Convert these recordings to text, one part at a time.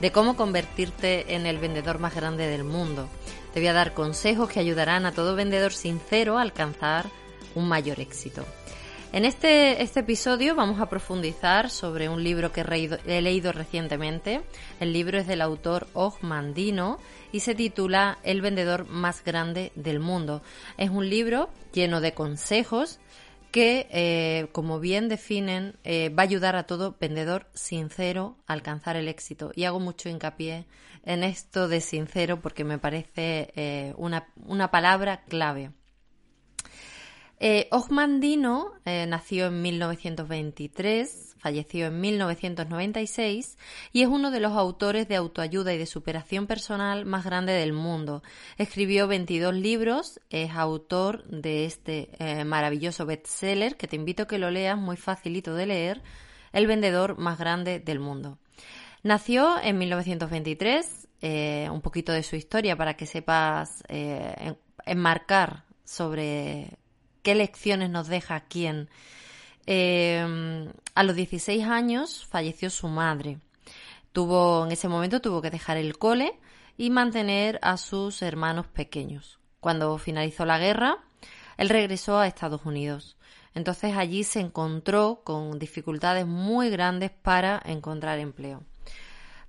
de cómo convertirte en el vendedor más grande del mundo. Te voy a dar consejos que ayudarán a todo vendedor sincero a alcanzar un mayor éxito. En este, este episodio vamos a profundizar sobre un libro que he, leído recientemente. El libro es del autor Og Mandino y se titula El vendedor más grande del mundo. Es un libro lleno de consejos que, eh, como bien definen, eh, va a ayudar a todo vendedor sincero a alcanzar el éxito. Y hago mucho hincapié en esto de sincero porque me parece eh, una, una, palabra clave. Eh, Ogmandino nació en 1923 falleció en 1996 y es uno de los autores de autoayuda y de superación personal más grande del mundo. Escribió 22 libros, es autor de este eh, maravilloso bestseller que te invito a que lo leas, muy facilito de leer, El vendedor más grande del mundo. Nació en 1923, eh, un poquito de su historia para que sepas eh, enmarcar sobre qué lecciones nos deja quién a los 16 años falleció su madre. Tuvo, en ese momento tuvo que dejar el cole y mantener a sus hermanos pequeños. Cuando finalizó la guerra, él regresó a Estados Unidos. Entonces allí se encontró con dificultades muy grandes para encontrar empleo.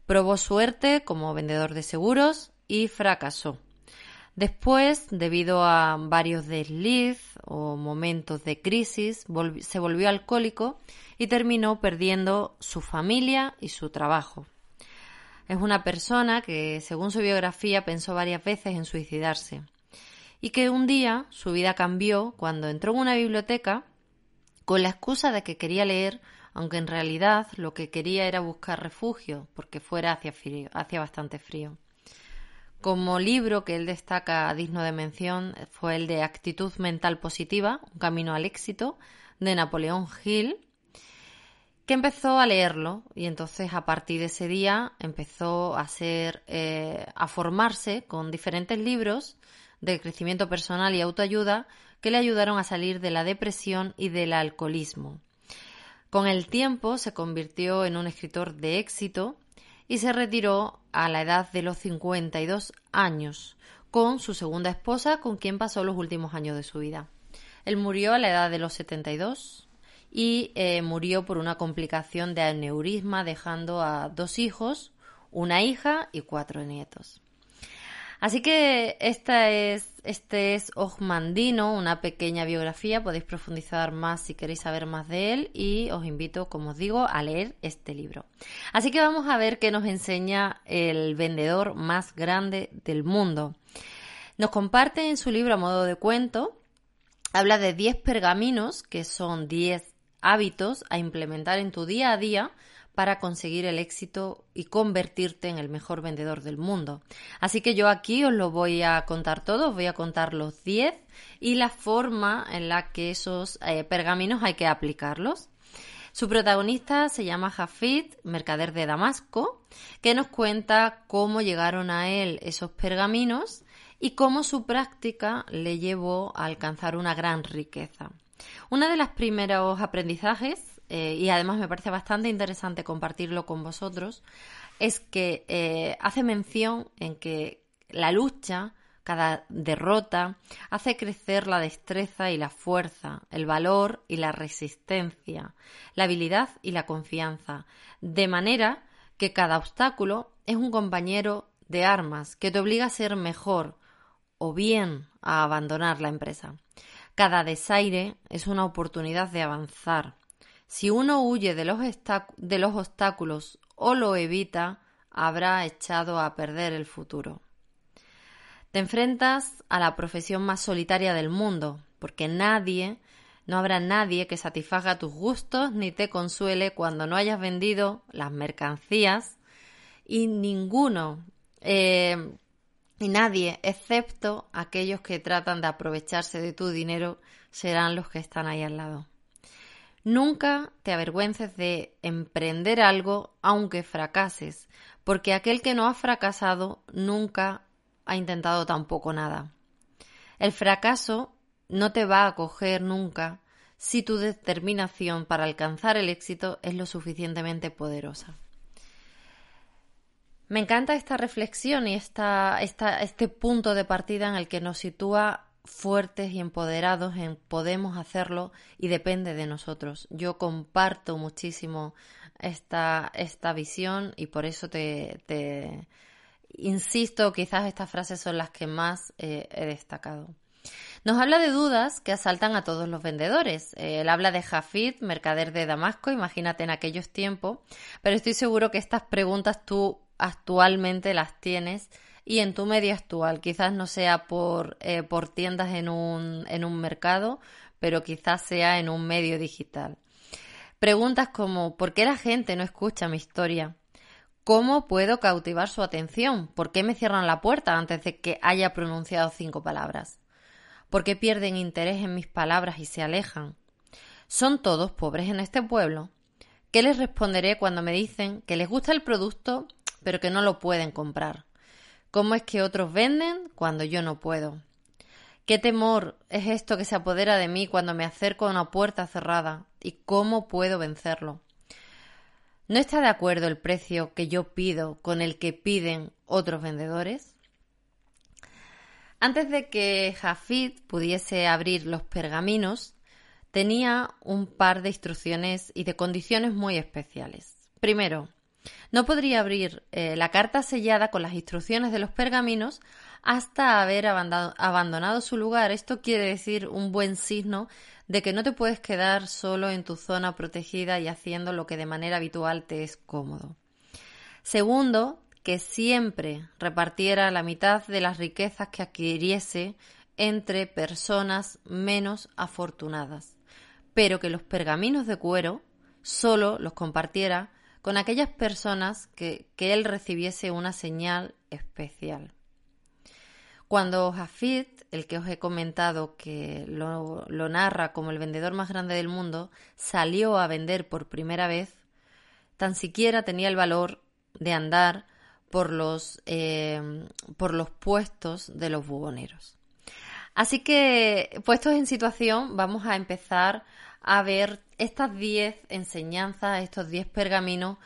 Probó suerte como vendedor de seguros y fracasó. Después, debido a varios desliz o momentos de crisis, se volvió alcohólico y terminó perdiendo su familia y su trabajo. Es una persona que, según su biografía, pensó varias veces en suicidarse y que un día su vida cambió cuando entró en una biblioteca con la excusa de que quería leer, aunque en realidad lo que quería era buscar refugio porque fuera hacia, frío, hacia bastante frío. Como libro que él destaca digno de mención fue el de Actitud Mental Positiva, Un Camino al Éxito, de Napoleón Hill, que empezó a leerlo y entonces a partir de ese día empezó a ser, eh, a formarse con diferentes libros de crecimiento personal y autoayuda que le ayudaron a salir de la depresión y del alcoholismo. Con el tiempo se convirtió en un escritor de éxito y se retiró a la edad de los 52 años con su segunda esposa con quien pasó los últimos años de su vida. Él murió a la edad de los 72 y eh, murió por una complicación de aneurisma dejando a dos hijos, una hija y cuatro nietos. Así que esta es, este es Ogmandino, una pequeña biografía. Podéis profundizar más si queréis saber más de él y os invito, como os digo, a leer este libro. Así que vamos a ver qué nos enseña el vendedor más grande del mundo. Nos comparte en su libro a modo de cuento, habla de 10 pergaminos, que son 10 hábitos a implementar en tu día a día para conseguir el éxito y convertirte en el mejor vendedor del mundo. Así que yo aquí os lo voy a contar todo, os voy a contar los 10 y la forma en la que esos eh, pergaminos hay que aplicarlos. Su protagonista se llama Jafid, mercader de Damasco, que nos cuenta cómo llegaron a él esos pergaminos y cómo su práctica le llevó a alcanzar una gran riqueza. Uno de los primeros aprendizajes eh, y además me parece bastante interesante compartirlo con vosotros, es que eh, hace mención en que la lucha Cada derrota hace crecer la destreza y la fuerza, el valor y la resistencia, la habilidad y la confianza, de manera que cada obstáculo es un compañero de armas que te obliga a ser mejor o bien a abandonar la empresa. Cada desaire es una oportunidad de avanzar. Si uno huye de los, de los obstáculos o lo evita, habrá echado a perder el futuro. Te enfrentas a la profesión más solitaria del mundo, porque nadie, no habrá nadie que satisfaga tus gustos ni te consuele cuando no hayas vendido las mercancías y ninguno eh, y nadie, excepto aquellos que tratan de aprovecharse de tu dinero, serán los que están ahí al lado. Nunca te avergüences de emprender algo aunque fracases, porque aquel que no ha fracasado nunca ha intentado tampoco nada. El fracaso no te va a coger nunca si tu determinación para alcanzar el éxito es lo suficientemente poderosa. Me encanta esta reflexión y esta, este punto de partida en el que nos sitúa fuertes y empoderados en podemos hacerlo y depende de nosotros. Yo comparto muchísimo esta, esta visión y por eso te, te insisto, quizás estas frases son las que más eh, he destacado. Nos habla de dudas que asaltan a todos los vendedores. él habla de Jafid, mercader de Damasco, imagínate en aquellos tiempos, pero estoy seguro que estas preguntas tú actualmente las tienes y en tu medio actual. Quizás no sea por, eh, por tiendas en un, en un mercado, pero quizás sea en un medio digital. Preguntas como ¿por qué la gente no escucha mi historia? ¿Cómo puedo cautivar su atención? ¿Por qué me cierran la puerta antes de que haya pronunciado cinco palabras? ¿Por qué pierden interés en mis palabras y se alejan? ¿Son todos pobres en este pueblo? ¿Qué les responderé cuando me dicen que les gusta el producto pero que no lo pueden comprar. ¿Cómo es que otros venden cuando yo no puedo? ¿Qué temor es esto que se apodera de mí cuando me acerco a una puerta cerrada? ¿Y cómo puedo vencerlo? ¿No está de acuerdo el precio que yo pido con el que piden otros vendedores? Antes de que Jafid pudiese abrir los pergaminos, tenía un par de instrucciones y de condiciones muy especiales. Primero, no podría abrir eh, la carta sellada con las instrucciones de los pergaminos hasta haber abandonado su lugar. Esto quiere decir un buen signo de que no te puedes quedar solo en tu zona protegida y haciendo lo que de manera habitual te es cómodo. Segundo, que siempre repartiera la mitad de las riquezas que adquiriese entre personas menos afortunadas, pero que los pergaminos de cuero solo los compartiera con aquellas personas que, él recibiese una señal especial. Cuando Jafid, el que os he comentado que lo, narra como el vendedor más grande del mundo, salió a vender por primera vez, tan siquiera tenía el valor de andar por los, eh, por los puestos de los buhoneros. Así que, puestos en situación, vamos a empezar a ver estas 10 enseñanzas, estos 10 pergaminos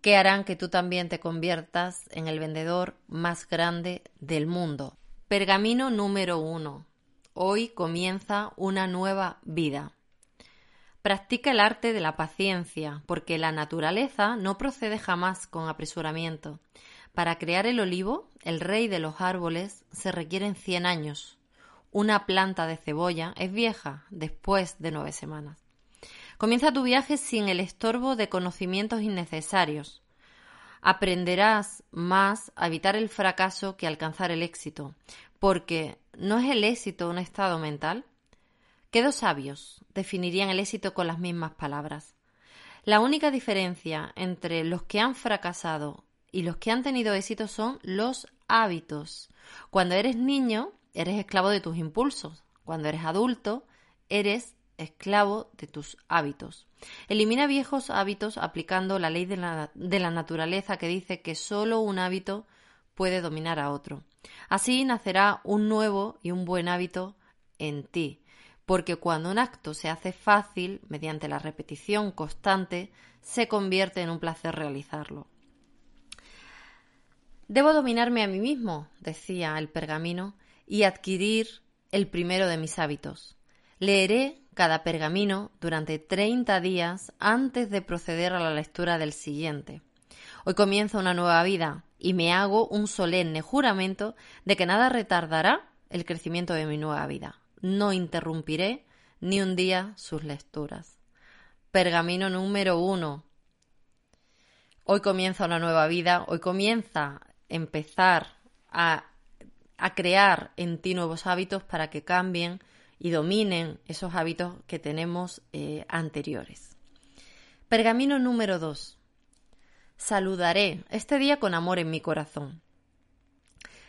que harán que tú también te conviertas en el vendedor más grande del mundo. Pergamino número 1. Hoy comienza una nueva vida. Practica el arte de la paciencia, porque la naturaleza no procede jamás con apresuramiento. Para crear el olivo, el rey de los árboles, se requieren 100 años. Una planta de cebolla es vieja después de nueve semanas. Comienza tu viaje sin el estorbo de conocimientos innecesarios. Aprenderás más a evitar el fracaso que alcanzar el éxito, porque ¿no es el éxito un estado mental? ¿Qué dos sabios definirían el éxito con las mismas palabras? La única diferencia entre los que han fracasado y los que han tenido éxito son los hábitos. Cuando eres niño, eres esclavo de tus impulsos. Cuando eres adulto, eres esclavo de tus hábitos. Elimina viejos hábitos aplicando la ley de la, naturaleza que dice que solo un hábito puede dominar a otro. Así nacerá un nuevo y un buen hábito en ti, porque cuando un acto se hace fácil, mediante la repetición constante, se convierte en un placer realizarlo. Debo dominarme a mí mismo, decía el pergamino, y adquirir el primero de mis hábitos. Leeré cada pergamino durante 30 días antes de proceder a la lectura del siguiente. Hoy comienza una nueva vida y me hago un solemne juramento de que nada retardará el crecimiento de mi nueva vida. No interrumpiré ni un día sus lecturas. Pergamino número uno. Hoy comienza una nueva vida, hoy comienza empezar a, a crear en ti nuevos hábitos para que cambien y dominen esos hábitos que tenemos eh, anteriores. Pergamino número 2. Saludaré este día con amor en mi corazón.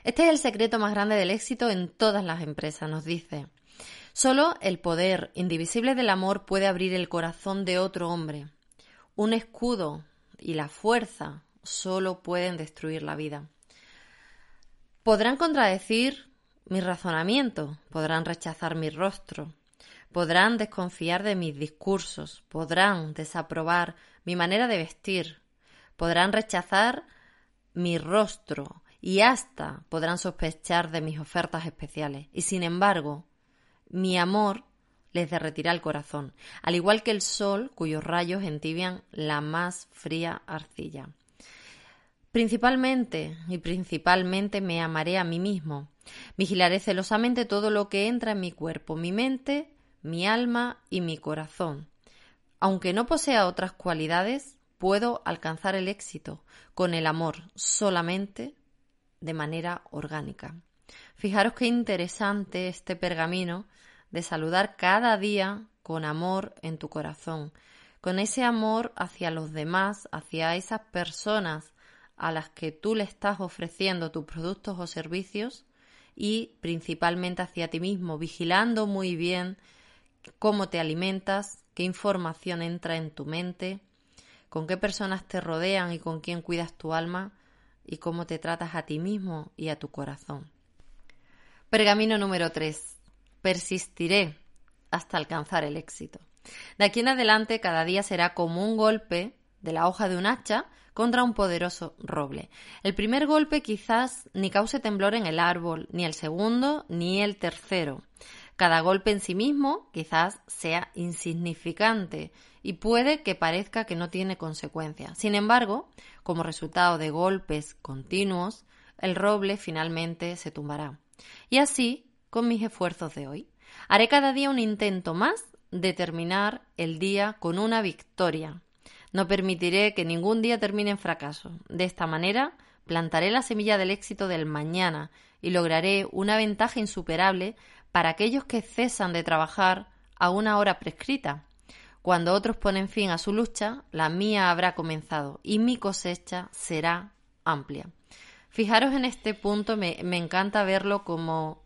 Este es el secreto más grande del éxito en todas las empresas, nos dice. Solo el poder indivisible del amor puede abrir el corazón de otro hombre. Un escudo y la fuerza solo pueden destruir la vida. Podrán contradecir mi razonamiento, podrán rechazar mi rostro, podrán desconfiar de mis discursos, podrán desaprobar mi manera de vestir, podrán rechazar mi rostro y hasta podrán sospechar de mis ofertas especiales. Y sin embargo, mi amor les derretirá el corazón, al igual que el sol cuyos rayos entibian la más fría arcilla. Principalmente y principalmente me amaré a mí mismo. Vigilaré celosamente todo lo que entra en mi cuerpo, mi mente, mi alma y mi corazón. Aunque no posea otras cualidades, puedo alcanzar el éxito con el amor solamente de manera orgánica. Fijaros qué interesante este pergamino de saludar cada día con amor en tu corazón, con ese amor hacia los demás, hacia esas personas a las que tú le estás ofreciendo tus productos o servicios y principalmente hacia ti mismo, vigilando muy bien cómo te alimentas, qué información entra en tu mente, con qué personas te rodean y con quién cuidas tu alma y cómo te tratas a ti mismo y a tu corazón. Pergamino número 3. Persistiré hasta alcanzar el éxito. De aquí en adelante cada día será como un golpe de la hoja de un hacha contra un poderoso roble. El primer golpe quizás ni cause temblor en el árbol, ni el segundo, ni el tercero. Cada golpe en sí mismo quizás sea insignificante y puede que parezca que no tiene consecuencia. Sin embargo, como resultado de golpes continuos, el roble finalmente se tumbará. Y así con mis esfuerzos de hoy. Haré cada día un intento más de terminar el día con una victoria, no permitiré que ningún día termine en fracaso. De esta manera, plantaré la semilla del éxito del mañana y lograré una ventaja insuperable para aquellos que cesan de trabajar a una hora prescrita. Cuando otros ponen fin a su lucha, la mía habrá comenzado y mi cosecha será amplia. Fijaros en este punto, me, encanta verlo como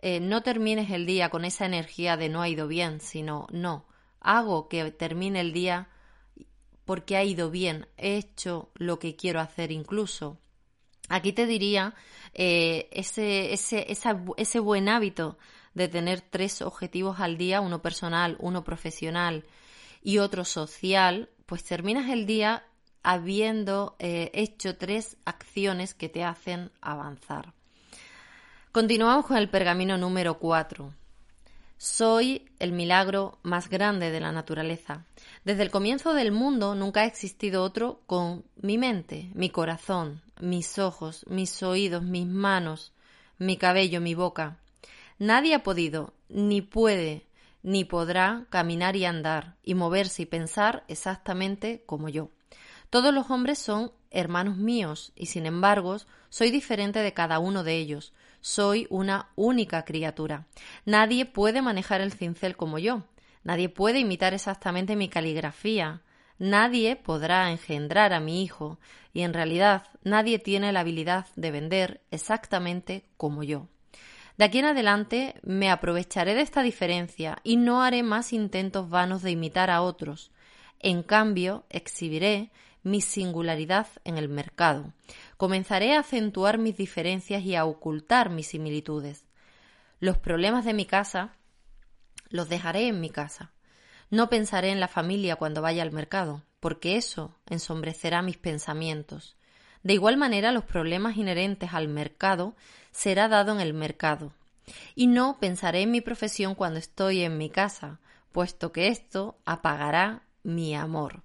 eh, no termines el día con esa energía de no ha ido bien, sino no, hago que termine el día porque ha ido bien, he hecho lo que quiero hacer incluso. Aquí te diría eh, ese, ese, ese buen hábito de tener tres objetivos al día, uno personal, uno profesional y otro social, pues terminas el día habiendo eh, hecho tres acciones que te hacen avanzar. Continuamos con el pergamino número cuatro. Soy el milagro más grande de la naturaleza. Desde el comienzo del mundo nunca ha existido otro con mi mente, mi corazón, mis ojos, mis oídos, mis manos, mi cabello, mi boca. Nadie ha podido, ni puede, ni podrá caminar y andar, y moverse y pensar exactamente como yo. Todos los hombres son hermanos míos, y sin embargo soy diferente de cada uno de ellos. Soy una única criatura. Nadie puede manejar el cincel como yo. Nadie puede imitar exactamente mi caligrafía. Nadie podrá engendrar a mi hijo. Y en realidad nadie tiene la habilidad de vender exactamente como yo. De aquí en adelante me aprovecharé de esta diferencia y no haré más intentos vanos de imitar a otros. En cambio, exhibiré mi singularidad en el mercado. Comenzaré a acentuar mis diferencias y a ocultar mis similitudes. Los problemas de mi casa los dejaré en mi casa. No pensaré en la familia cuando vaya al mercado, porque eso ensombrecerá mis pensamientos. De igual manera, los problemas inherentes al mercado será dado en el mercado. Y no pensaré en mi profesión cuando estoy en mi casa, puesto que esto apagará mi amor.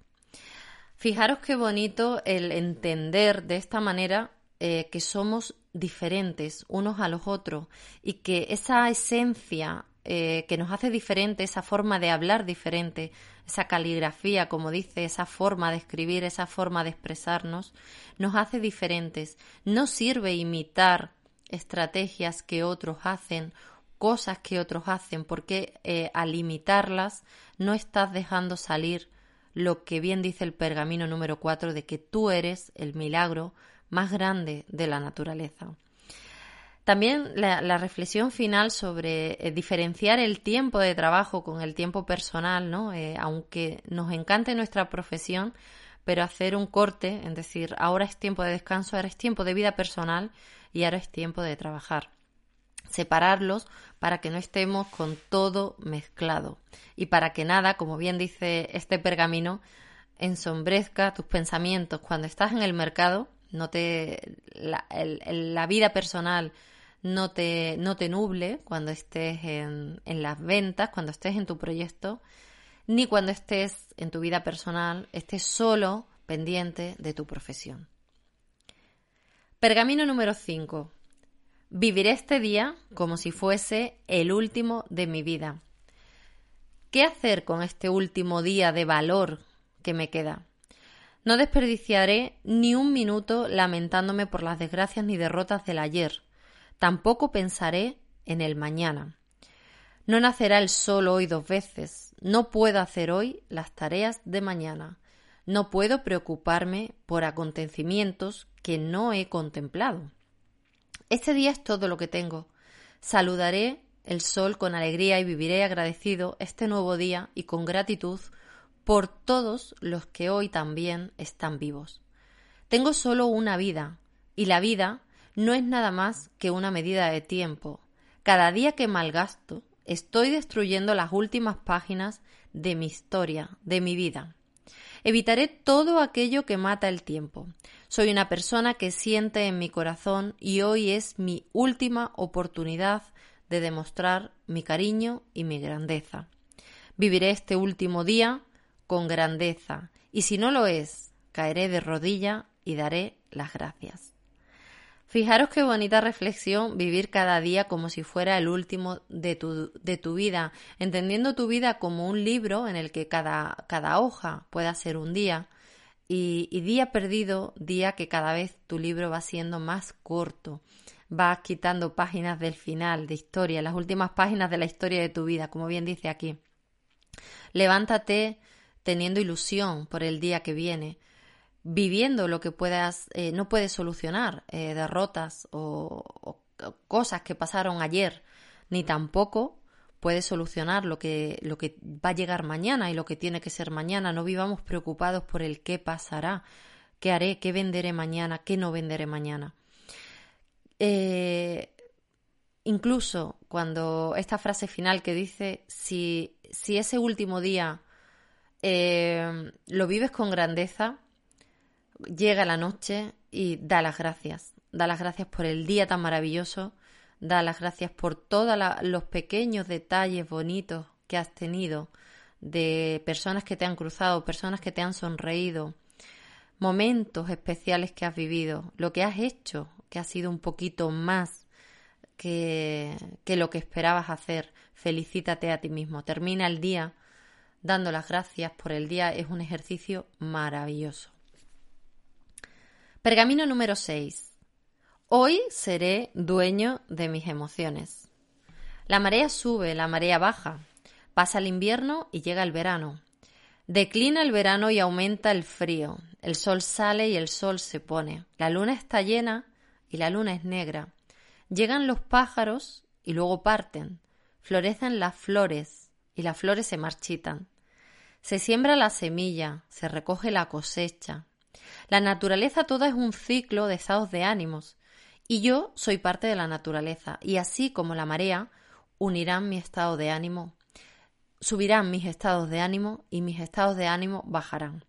Fijaros qué bonito el entender de esta manera eh, que somos diferentes unos a los otros y que esa esencia eh, que nos hace diferente, esa forma de hablar diferente, esa caligrafía, como dice, esa forma de escribir, esa forma de expresarnos, nos hace diferentes. No sirve imitar estrategias que otros hacen, cosas que otros hacen, porque eh, al imitarlas no estás dejando salir lo que bien dice el pergamino número 4 de que tú eres el milagro más grande de la naturaleza. También la, reflexión final sobre eh, diferenciar el tiempo de trabajo con el tiempo personal, ¿no? Eh, aunque nos encante nuestra profesión, pero hacer un corte, es decir, ahora es tiempo de descanso, ahora es tiempo de vida personal y ahora es tiempo de trabajar. Separarlos para que no estemos con todo mezclado y para que nada, como bien dice este pergamino, ensombrezca tus pensamientos cuando estás en el mercado, no te la, vida personal no te, no te nuble cuando estés en, en las ventas, cuando estés en tu proyecto, ni cuando estés en tu vida personal, estés solo pendiente de tu profesión. Pergamino número 5. Viviré este día como si fuese el último de mi vida. ¿Qué hacer con este último día de valor que me queda? No desperdiciaré ni un minuto lamentándome por las desgracias ni derrotas del ayer, Tampoco pensaré en el mañana. No nacerá el sol hoy dos veces. No puedo hacer hoy las tareas de mañana. No puedo preocuparme por acontecimientos que no he contemplado. Este día es todo lo que tengo. Saludaré el sol con alegría y viviré agradecido este nuevo día y con gratitud por todos los que hoy también están vivos. Tengo solo una vida y la vida no es nada más que una medida de tiempo. Cada día que malgasto, estoy destruyendo las últimas páginas de mi historia, de mi vida. Evitaré todo aquello que mata el tiempo. Soy una persona que siente en mi corazón y hoy es mi última oportunidad de demostrar mi cariño y mi grandeza. Viviré este último día con grandeza y si no lo es, caeré de rodilla y daré las gracias. Fijaros qué bonita reflexión vivir cada día como si fuera el último de tu, de tu vida, entendiendo tu vida como un libro en el que cada, cada hoja pueda ser un día y, día perdido, día que cada vez tu libro va siendo más corto, vas quitando páginas del final de historia, las últimas páginas de la historia de tu vida, como bien dice aquí. Levántate teniendo ilusión por el día que viene, viviendo lo que puedas, eh, no puedes solucionar, eh, derrotas o, cosas que pasaron ayer, ni tampoco puedes solucionar lo que, lo que va a llegar mañana y lo que tiene que ser mañana. No vivamos preocupados por el qué pasará, qué haré, qué venderé mañana, qué no venderé mañana. Eh, incluso cuando esta frase final que dice, si, si ese último día lo vives con grandeza, llega la noche y da las gracias. Da las gracias por el día tan maravilloso, da las gracias por todos los pequeños detalles bonitos que has tenido, de personas que te han cruzado, personas que te han sonreído, momentos especiales que has vivido, lo que has hecho, que ha sido un poquito más que, que lo que esperabas hacer. Felicítate a ti mismo. Termina el día dando las gracias por el día. Es un ejercicio maravilloso. Pergamino número 6. Hoy seré dueño de mis emociones. La marea sube, la marea baja. Pasa el invierno y llega el verano. Declina el verano y aumenta el frío. El sol sale y el sol se pone. La luna está llena y la luna es negra. Llegan los pájaros y luego parten. Florecen las flores y las flores se marchitan. Se siembra la semilla, se recoge la cosecha, la naturaleza toda es un ciclo de estados de ánimos, y yo soy parte de la naturaleza, y así como la marea, unirán mi estado de ánimo, subirán mis estados de ánimo y mis estados de ánimo bajarán.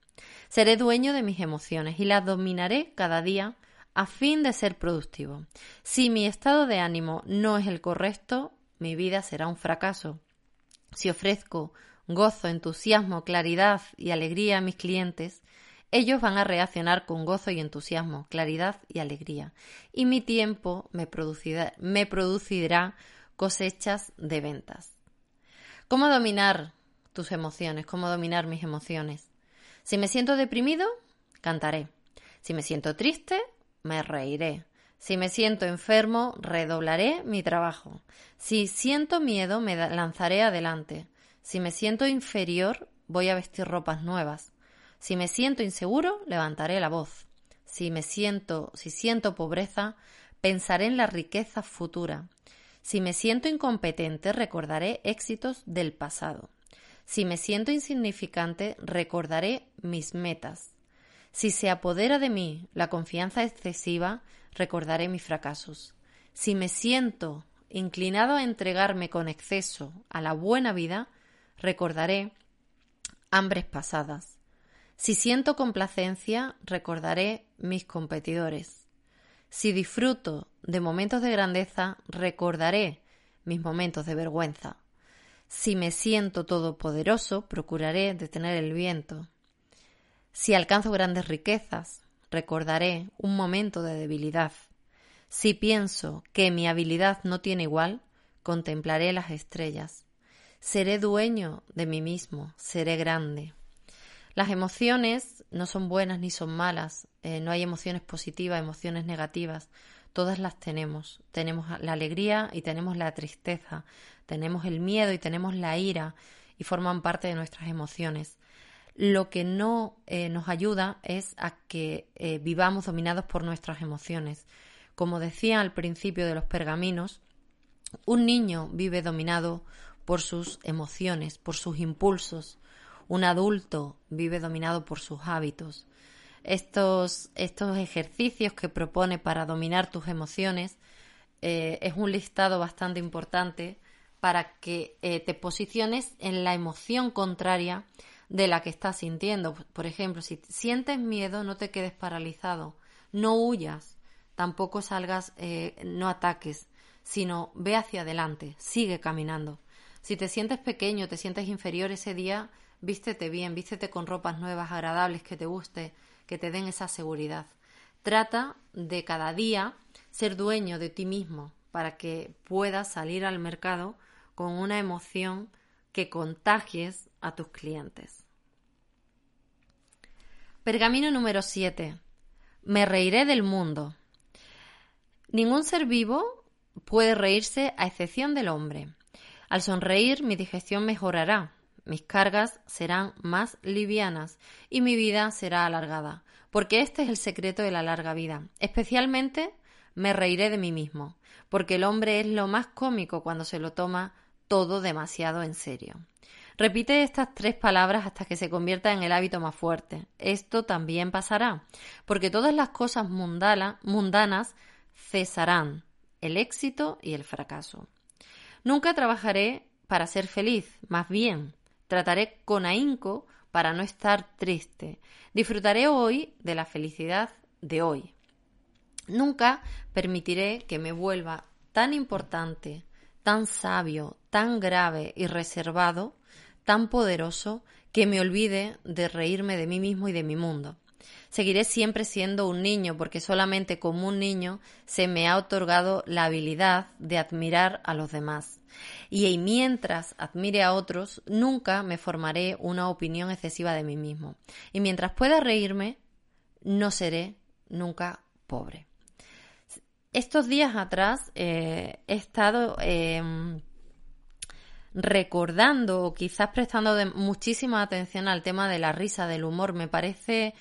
Seré dueño de mis emociones y las dominaré cada día a fin de ser productivo. Si mi estado de ánimo no es el correcto, mi vida será un fracaso. Si ofrezco gozo, entusiasmo, claridad y alegría a mis clientes, ellos van a reaccionar con gozo y entusiasmo, claridad y alegría. Y mi tiempo me producirá, cosechas de ventas. ¿Cómo dominar tus emociones? ¿Cómo dominar mis emociones? Si me siento deprimido, cantaré. Si me siento triste, me reiré. Si me siento enfermo, redoblaré mi trabajo. Si siento miedo, me lanzaré adelante. Si me siento inferior, voy a vestir ropas nuevas. Si me siento inseguro, levantaré la voz. Si me siento, si siento pobreza, pensaré en la riqueza futura. Si me siento incompetente, recordaré éxitos del pasado. Si me siento insignificante, recordaré mis metas. Si se apodera de mí la confianza excesiva, recordaré mis fracasos. Si me siento inclinado a entregarme con exceso a la buena vida, recordaré hambres pasadas. Si siento complacencia, recordaré mis competidores. Si disfruto de momentos de grandeza, recordaré mis momentos de vergüenza. Si me siento todopoderoso, procuraré detener el viento. Si alcanzo grandes riquezas, recordaré un momento de debilidad. Si pienso que mi habilidad no tiene igual, contemplaré las estrellas. Seré dueño de mí mismo, seré grande. Las emociones no son buenas ni son malas, eh, no hay emociones positivas, emociones negativas, todas las tenemos. Tenemos la alegría y tenemos la tristeza, tenemos el miedo y tenemos la ira y forman parte de nuestras emociones. Lo que no eh, nos ayuda es a que eh, vivamos dominados por nuestras emociones. Como decía al principio de los pergaminos, un niño vive dominado por sus emociones, por sus impulsos, un adulto vive dominado por sus hábitos. Estos, estos ejercicios que propone para dominar tus emociones eh, es un listado bastante importante para que eh, te posiciones en la emoción contraria de la que estás sintiendo. Por ejemplo, si sientes miedo, no te quedes paralizado, no huyas, tampoco salgas, eh, no ataques, sino ve hacia adelante, sigue caminando. Si te sientes pequeño, te sientes inferior ese día, Vístete bien, vístete con ropas nuevas, agradables, que te guste, que te den esa seguridad. Trata de cada día ser dueño de ti mismo para que puedas salir al mercado con una emoción que contagies a tus clientes. Pergamino número 7. Me reiré del mundo. Ningún ser vivo puede reírse a excepción del hombre. Al sonreír mi digestión mejorará, mis cargas serán más livianas y mi vida será alargada, porque este es el secreto de la larga vida. Especialmente me reiré de mí mismo, porque el hombre es lo más cómico cuando se lo toma todo demasiado en serio. Repite estas tres palabras hasta que se convierta en el hábito más fuerte. Esto también pasará, porque todas las cosas mundanas cesarán, el éxito y el fracaso. Nunca trabajaré para ser feliz, más bien Trataré con ahínco para no estar triste. Disfrutaré hoy de la felicidad de hoy. Nunca permitiré que me vuelva tan importante, tan sabio, tan grave y reservado, tan poderoso, que me olvide de reírme de mí mismo y de mi mundo. Seguiré siempre siendo un niño porque solamente como un niño se me ha otorgado la habilidad de admirar a los demás y mientras admire a otros, nunca me formaré una opinión excesiva de mí mismo. Y mientras pueda reírme, no seré nunca pobre. Estos días atrás eh, he estado em, recordando o quizás prestando muchísima atención al tema de la risa, del humor. Me parece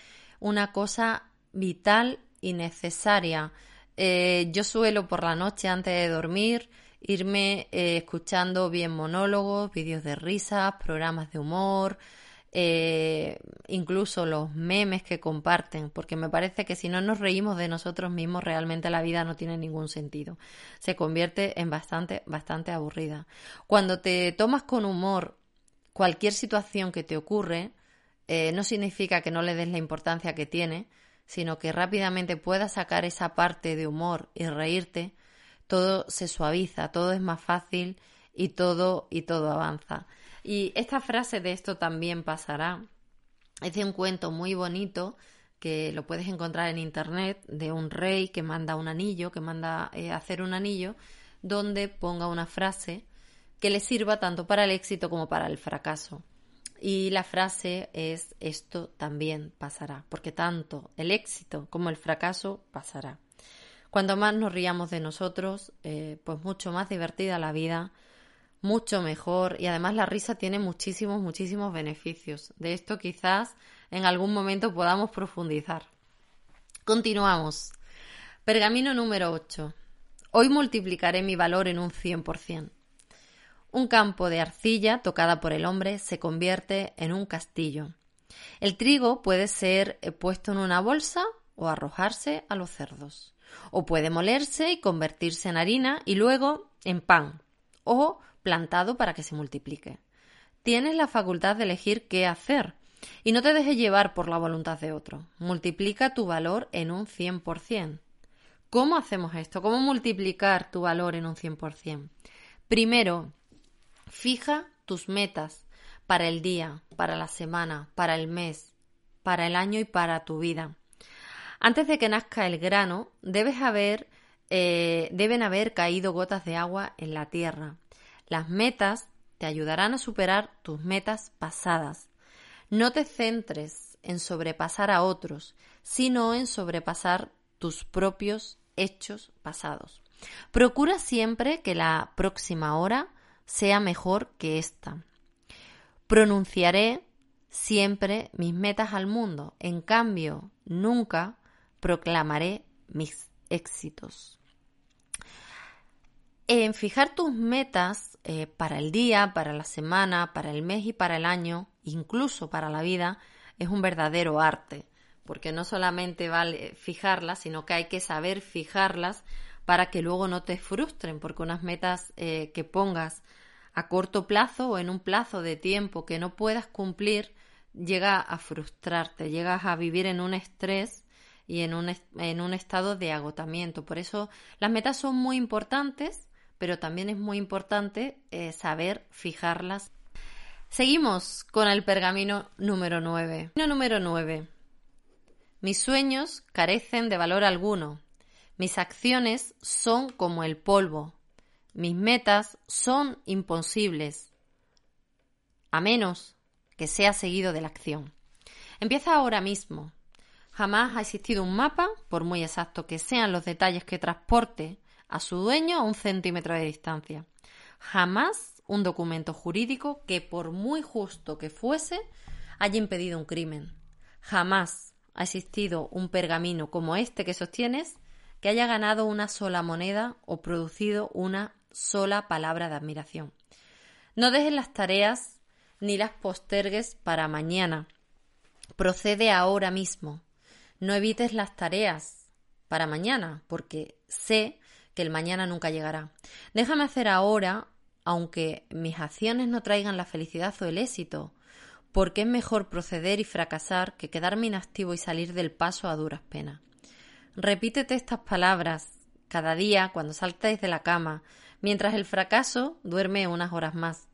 una cosa vital y necesaria. Eh, yo suelo por la noche antes de dormir irme eh, escuchando bien monólogos, vídeos de risas, programas de humor, eh, incluso los memes que comparten, porque me parece que si no nos reímos de nosotros mismos, realmente la vida no tiene ningún sentido. Se convierte en bastante, bastante aburrida. Cuando te tomas con humor cualquier situación que te ocurre, eh, no significa que no le des la importancia que tiene, sino que rápidamente puedas sacar esa parte de humor y reírte, todo se suaviza, todo es más fácil y todo y todo avanza. Y esta frase de esto también pasará es de un cuento muy bonito que lo puedes encontrar en internet de un rey que manda un anillo, que manda eh, hacer un anillo donde ponga una frase que le sirva tanto para el éxito como para el fracaso. Y la frase es esto también pasará, porque tanto el éxito como el fracaso pasará. Cuanto más nos riamos de nosotros, eh, pues mucho más divertida la vida, mucho mejor y además la risa tiene muchísimos, muchísimos beneficios. De esto quizás en algún momento podamos profundizar. Continuamos. Pergamino número 8. Hoy multiplicaré mi valor en un 100%. Un campo de arcilla tocada por el hombre se convierte en un castillo. El trigo puede ser eh, puesto en una bolsa o arrojarse a los cerdos. O puede molerse y convertirse en harina y luego en pan. O plantado para que se multiplique. Tienes la facultad de elegir qué hacer y no te dejes llevar por la voluntad de otro. Multiplica tu valor en un 100%. ¿Cómo hacemos esto? ¿Cómo multiplicar tu valor en un 100%? Primero, fija tus metas para el día, para la semana, para el mes, para el año y para tu vida. Antes de que nazca el grano, debes haber, eh, deben haber caído gotas de agua en la tierra. Las metas te ayudarán a superar tus metas pasadas. No te centres en sobrepasar a otros, sino en sobrepasar tus propios hechos pasados. Procura siempre que la próxima hora sea mejor que esta. Pronunciaré siempre mis metas al mundo, en cambio, nunca proclamaré mis éxitos. En fijar tus metas eh, para el día, para la semana, para el mes y para el año, incluso para la vida, es un verdadero arte, porque no solamente vale fijarlas, sino que hay que saber fijarlas para que luego no te frustren, porque unas metas eh, que pongas a corto plazo o en un plazo de tiempo que no puedas cumplir, llega a frustrarte, llegas a vivir en un estrés y en un, en un estado de agotamiento. Por eso las metas son muy importantes, pero también es muy importante eh, saber fijarlas. Seguimos con el pergamino número 9. Número 9. Mis sueños carecen de valor alguno. Mis acciones son como el polvo. Mis metas son imposibles. A menos que sea seguido de la acción. Empieza ahora mismo. Jamás ha existido un mapa, por muy exacto que sean los detalles que transporte, a su dueño a un centímetro de distancia. Jamás un documento jurídico que, por muy justo que fuese, haya impedido un crimen. Jamás ha existido un pergamino como este que sostienes que haya ganado una sola moneda o producido una sola palabra de admiración. No dejes las tareas ni las postergues para mañana. Procede ahora mismo. No evites las tareas para mañana, porque sé que el mañana nunca llegará. Déjame hacer ahora, aunque mis acciones no traigan la felicidad o el éxito, porque es mejor proceder y fracasar que quedarme inactivo y salir del paso a duras penas. Repítete estas palabras cada día cuando saltes de la cama, mientras el fracaso duerme unas horas más.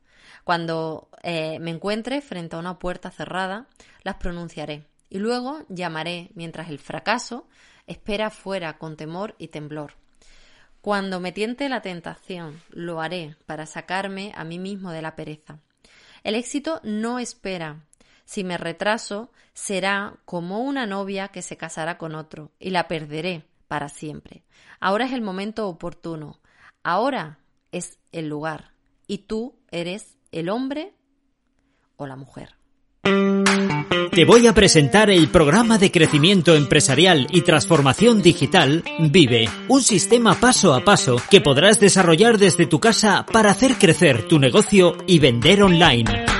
Cuando eh, me encuentre frente a una puerta cerrada, las pronunciaré y luego llamaré mientras el fracaso espera fuera con temor y temblor. Cuando me tiente la tentación, lo haré para sacarme a mí mismo de la pereza. El éxito no espera. Si me retraso, será como una novia que se casará con otro y la perderé para siempre. Ahora es el momento oportuno. Ahora es el lugar. Y tú eres el hombre o la mujer. Te voy a presentar el programa de crecimiento empresarial y transformación digital Vive, un sistema paso a paso que podrás desarrollar desde tu casa para hacer crecer tu negocio y vender online.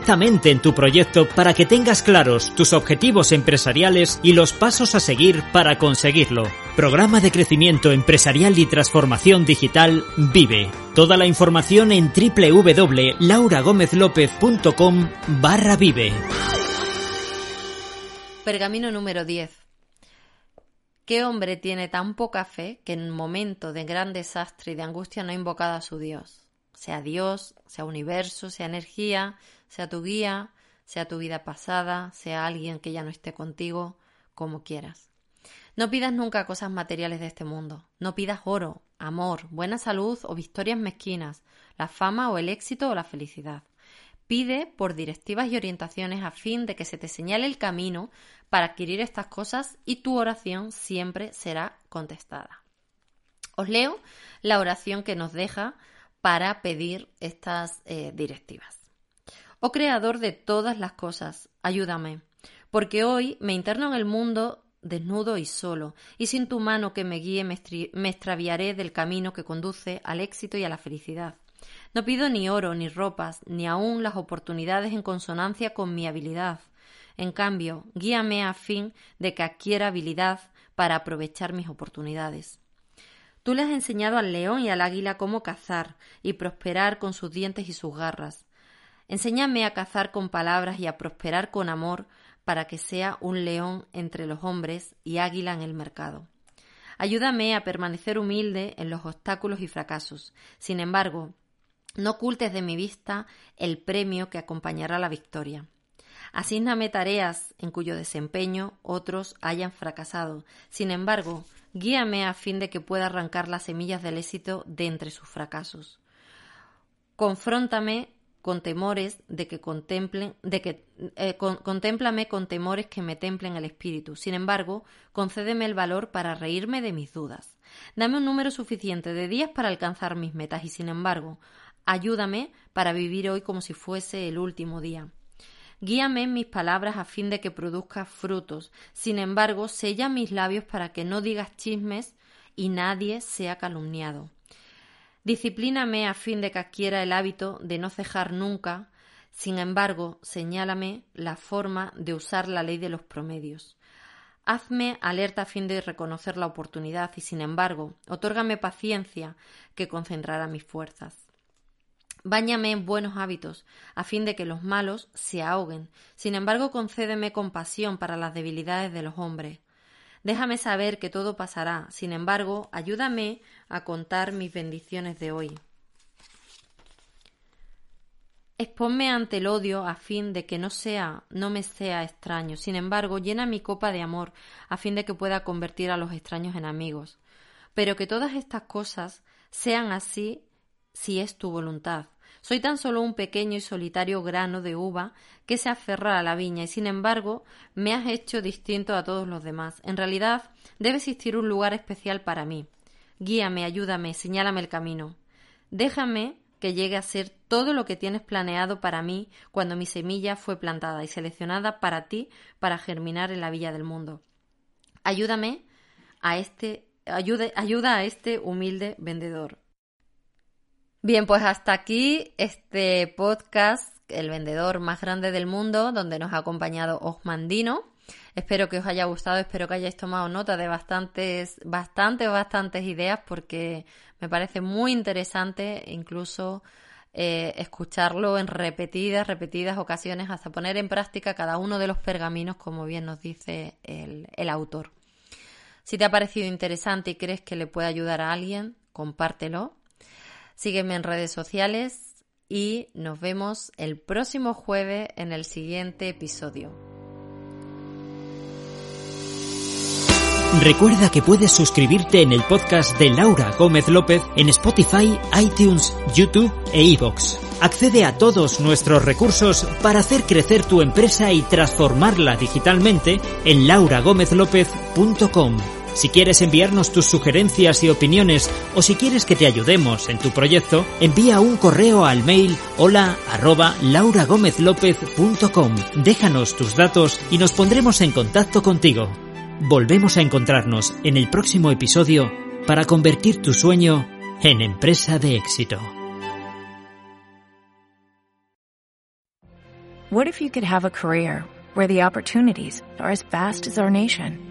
en tu proyecto para que tengas claros tus objetivos empresariales y los pasos a seguir para conseguirlo. Programa de crecimiento empresarial y transformación digital Vive. Toda la información en www.lauragomezlopez.com barra Vive. Pergamino número 10. ¿Qué hombre tiene tan poca fe que en un momento de gran desastre y de angustia no ha invocado a su Dios? sea Dios, sea universo, sea energía, sea tu guía, sea tu vida pasada, sea alguien que ya no esté contigo, como quieras. No pidas nunca cosas materiales de este mundo. No pidas oro, amor, buena salud o victorias mezquinas, la fama o el éxito o la felicidad. Pide por directivas y orientaciones a fin de que se te señale el camino para adquirir estas cosas y tu oración siempre será contestada. Os leo la oración que nos deja para pedir estas eh, directivas. Oh Creador de todas las cosas, ayúdame, porque hoy me interno en el mundo desnudo y solo, y sin tu mano que me guíe me, extraviaré del camino que conduce al éxito y a la felicidad. No pido ni oro, ni ropas, ni aun las oportunidades en consonancia con mi habilidad. En cambio, guíame a fin de que adquiera habilidad para aprovechar mis oportunidades. Tú le has enseñado al león y al águila cómo cazar y prosperar con sus dientes y sus garras. Enséñame a cazar con palabras y a prosperar con amor para que sea un león entre los hombres y águila en el mercado. Ayúdame a permanecer humilde en los obstáculos y fracasos. Sin embargo, no ocultes de mi vista el premio que acompañará la victoria. Asígname tareas en cuyo desempeño otros hayan fracasado. Sin embargo, Guíame a fin de que pueda arrancar las semillas del éxito de entre sus fracasos. Confróntame con temores de que contemplen, de que eh, contémplame con temores que me templen el espíritu. Sin embargo, concédeme el valor para reírme de mis dudas. Dame un número suficiente de días para alcanzar mis metas y sin embargo, ayúdame para vivir hoy como si fuese el último día. Guíame en mis palabras a fin de que produzca frutos. Sin embargo, sella mis labios para que no digas chismes y nadie sea calumniado. Disciplíname a fin de que adquiera el hábito de no cejar nunca. Sin embargo, señálame la forma de usar la ley de los promedios. Hazme alerta a fin de reconocer la oportunidad y, sin embargo, otórgame paciencia que concentrará mis fuerzas. Báñame en buenos hábitos, a fin de que los malos se ahoguen. Sin embargo, concédeme compasión para las debilidades de los hombres. Déjame saber que todo pasará. Sin embargo, ayúdame a contar mis bendiciones de hoy. Exponme ante el odio a fin de que no sea, no me sea extraño. Sin embargo, llena mi copa de amor a fin de que pueda convertir a los extraños en amigos. Pero que todas estas cosas sean así si es tu voluntad. Soy tan solo un pequeño y solitario grano de uva que se aferra a la viña y sin embargo me has hecho distinto a todos los demás. En realidad debe existir un lugar especial para mí. Guíame, ayúdame, señálame el camino. Déjame que llegue a ser todo lo que tienes planeado para mí cuando mi semilla fue plantada y seleccionada para ti para germinar en la villa del mundo. Ayúdame a este ayuda a este humilde vendedor. Bien, pues hasta aquí este podcast, el vendedor más grande del mundo, donde nos ha acompañado Osmandino. Espero que os haya gustado, espero que hayáis tomado nota de bastantes, bastantes, bastantes ideas, porque me parece muy interesante incluso eh, escucharlo en repetidas, repetidas ocasiones hasta poner en práctica cada uno de los pergaminos, como bien nos dice el, el autor. Si te ha parecido interesante y crees que le puede ayudar a alguien, compártelo Sígueme en redes sociales y nos vemos el próximo jueves en el siguiente episodio. Recuerda que puedes suscribirte en el podcast de Laura Gómez López en Spotify, iTunes, YouTube e iVoox. Accede a todos nuestros recursos para hacer crecer tu empresa y transformarla digitalmente en lauragomezlopez.com. Si quieres enviarnos tus sugerencias y opiniones o si quieres que te ayudemos en tu proyecto, envía un correo al mail hola arroba lauragomezlopez.com. Déjanos tus datos y nos pondremos en contacto contigo. Volvemos a encontrarnos en el próximo episodio para convertir tu sueño en empresa de éxito. What if you could have a career where the opportunities are as vast as our nation?